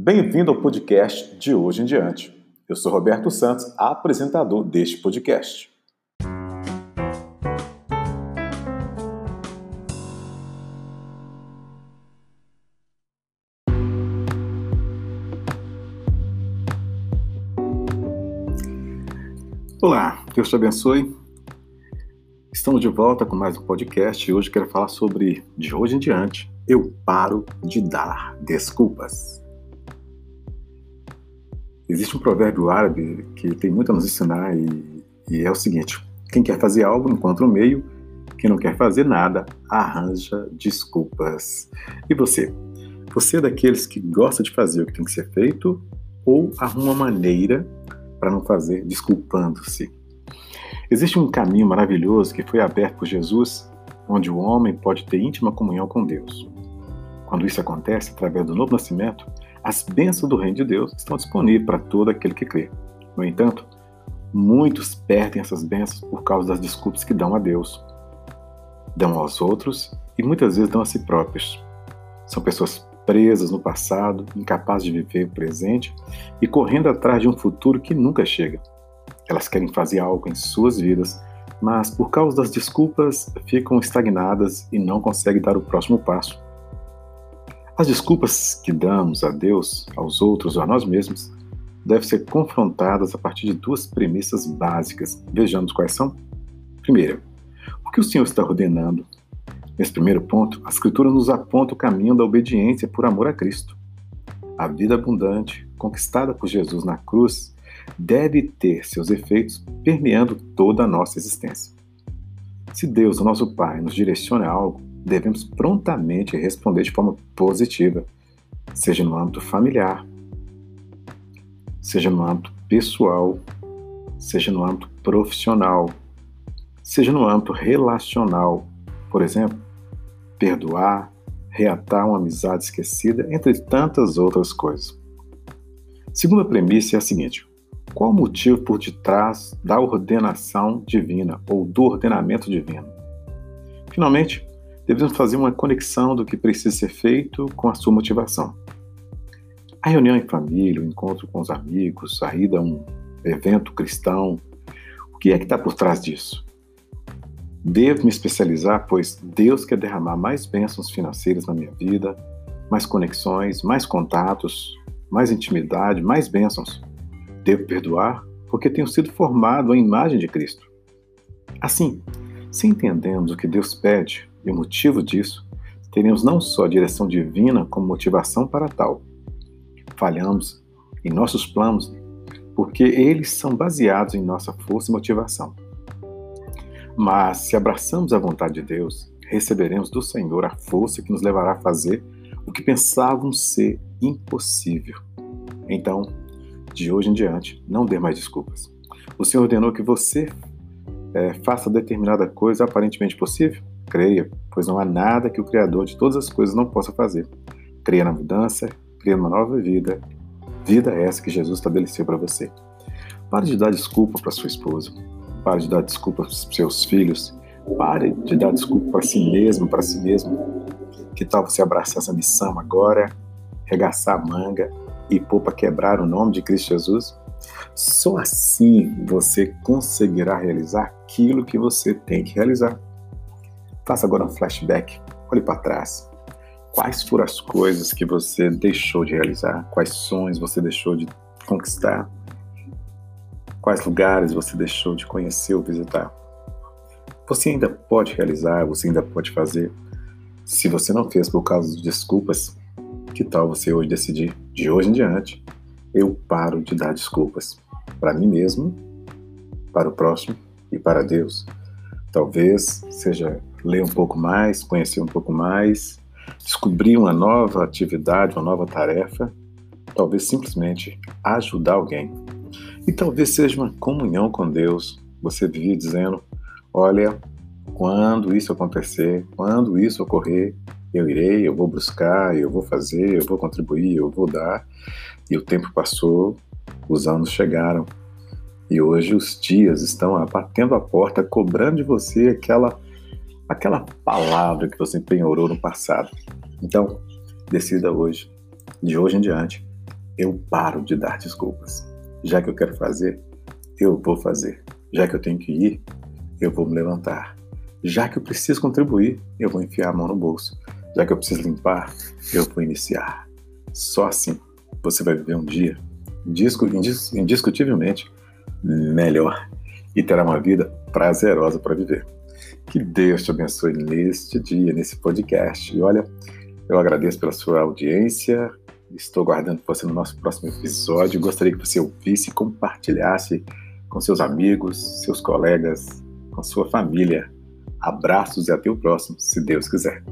Bem-vindo ao podcast de hoje em diante. Eu sou Roberto Santos, apresentador deste podcast. Olá, Deus te abençoe. Estamos de volta com mais um podcast e hoje quero falar sobre de hoje em diante eu paro de dar desculpas. Existe um provérbio árabe que tem muito a nos ensinar e, e é o seguinte: quem quer fazer algo encontra um meio, quem não quer fazer nada arranja desculpas. E você? Você é daqueles que gosta de fazer o que tem que ser feito ou arruma maneira para não fazer desculpando-se? Existe um caminho maravilhoso que foi aberto por Jesus, onde o homem pode ter íntima comunhão com Deus. Quando isso acontece através do novo nascimento, as bênçãos do reino de Deus estão disponíveis para todo aquele que crê. No entanto, muitos perdem essas bênçãos por causa das desculpas que dão a Deus, dão aos outros e muitas vezes dão a si próprios. São pessoas presas no passado, incapazes de viver o presente e correndo atrás de um futuro que nunca chega. Elas querem fazer algo em suas vidas, mas por causa das desculpas ficam estagnadas e não conseguem dar o próximo passo. As desculpas que damos a Deus, aos outros ou a nós mesmos devem ser confrontadas a partir de duas premissas básicas. Vejamos quais são. Primeira, o que o Senhor está ordenando? Nesse primeiro ponto, a Escritura nos aponta o caminho da obediência por amor a Cristo. A vida abundante, conquistada por Jesus na cruz, deve ter seus efeitos permeando toda a nossa existência. Se Deus, o nosso Pai, nos direciona a algo, devemos prontamente responder de forma positiva, seja no âmbito familiar, seja no âmbito pessoal, seja no âmbito profissional, seja no âmbito relacional. Por exemplo, perdoar, reatar uma amizade esquecida, entre tantas outras coisas. Segunda premissa é a seguinte: qual o motivo por detrás da ordenação divina ou do ordenamento divino? Finalmente, devemos fazer uma conexão do que precisa ser feito com a sua motivação. A reunião em família, o encontro com os amigos, a ida a um evento cristão, o que é que está por trás disso? Devo me especializar, pois Deus quer derramar mais bênçãos financeiras na minha vida, mais conexões, mais contatos, mais intimidade, mais bênçãos. Devo perdoar, porque tenho sido formado à imagem de Cristo. Assim, se entendemos o que Deus pede, e o motivo disso, teremos não só a direção divina como motivação para tal. Falhamos em nossos planos porque eles são baseados em nossa força e motivação. Mas se abraçamos a vontade de Deus, receberemos do Senhor a força que nos levará a fazer o que pensávamos ser impossível. Então, de hoje em diante, não dê mais desculpas. O Senhor ordenou que você é, faça determinada coisa aparentemente possível? Creia, pois não há nada que o Criador de todas as coisas não possa fazer. Creia na mudança, creia numa nova vida. Vida essa que Jesus estabeleceu para você. Pare de dar desculpa para sua esposa. Pare de dar desculpa para seus filhos. Pare de dar desculpa para si mesmo, para si mesmo. Que tal você abraçar essa missão agora, regaçar a manga e pôr para quebrar o nome de Cristo Jesus? Só assim você conseguirá realizar aquilo que você tem que realizar. Faça agora um flashback, olhe para trás. Quais foram as coisas que você deixou de realizar? Quais sonhos você deixou de conquistar? Quais lugares você deixou de conhecer ou visitar? Você ainda pode realizar, você ainda pode fazer. Se você não fez por causa de desculpas, que tal você hoje decidir, de hoje em diante, eu paro de dar desculpas para mim mesmo, para o próximo e para Deus. Talvez seja ler um pouco mais, conhecer um pouco mais, descobrir uma nova atividade, uma nova tarefa, talvez simplesmente ajudar alguém. E talvez seja uma comunhão com Deus. Você vive dizendo: olha, quando isso acontecer, quando isso ocorrer, eu irei, eu vou buscar, eu vou fazer, eu vou contribuir, eu vou dar. E o tempo passou, os anos chegaram. E hoje os dias estão batendo a porta, cobrando de você aquela aquela palavra que você penhorou no passado. Então, decida hoje, de hoje em diante, eu paro de dar desculpas. Já que eu quero fazer, eu vou fazer. Já que eu tenho que ir, eu vou me levantar. Já que eu preciso contribuir, eu vou enfiar a mão no bolso. Já que eu preciso limpar, eu vou iniciar. Só assim você vai viver um dia indiscutivelmente melhor e terá uma vida prazerosa para viver. Que Deus te abençoe neste dia, nesse podcast. E olha, eu agradeço pela sua audiência. Estou guardando você no nosso próximo episódio. Gostaria que você ouvisse e compartilhasse com seus amigos, seus colegas, com sua família. Abraços e até o próximo, se Deus quiser.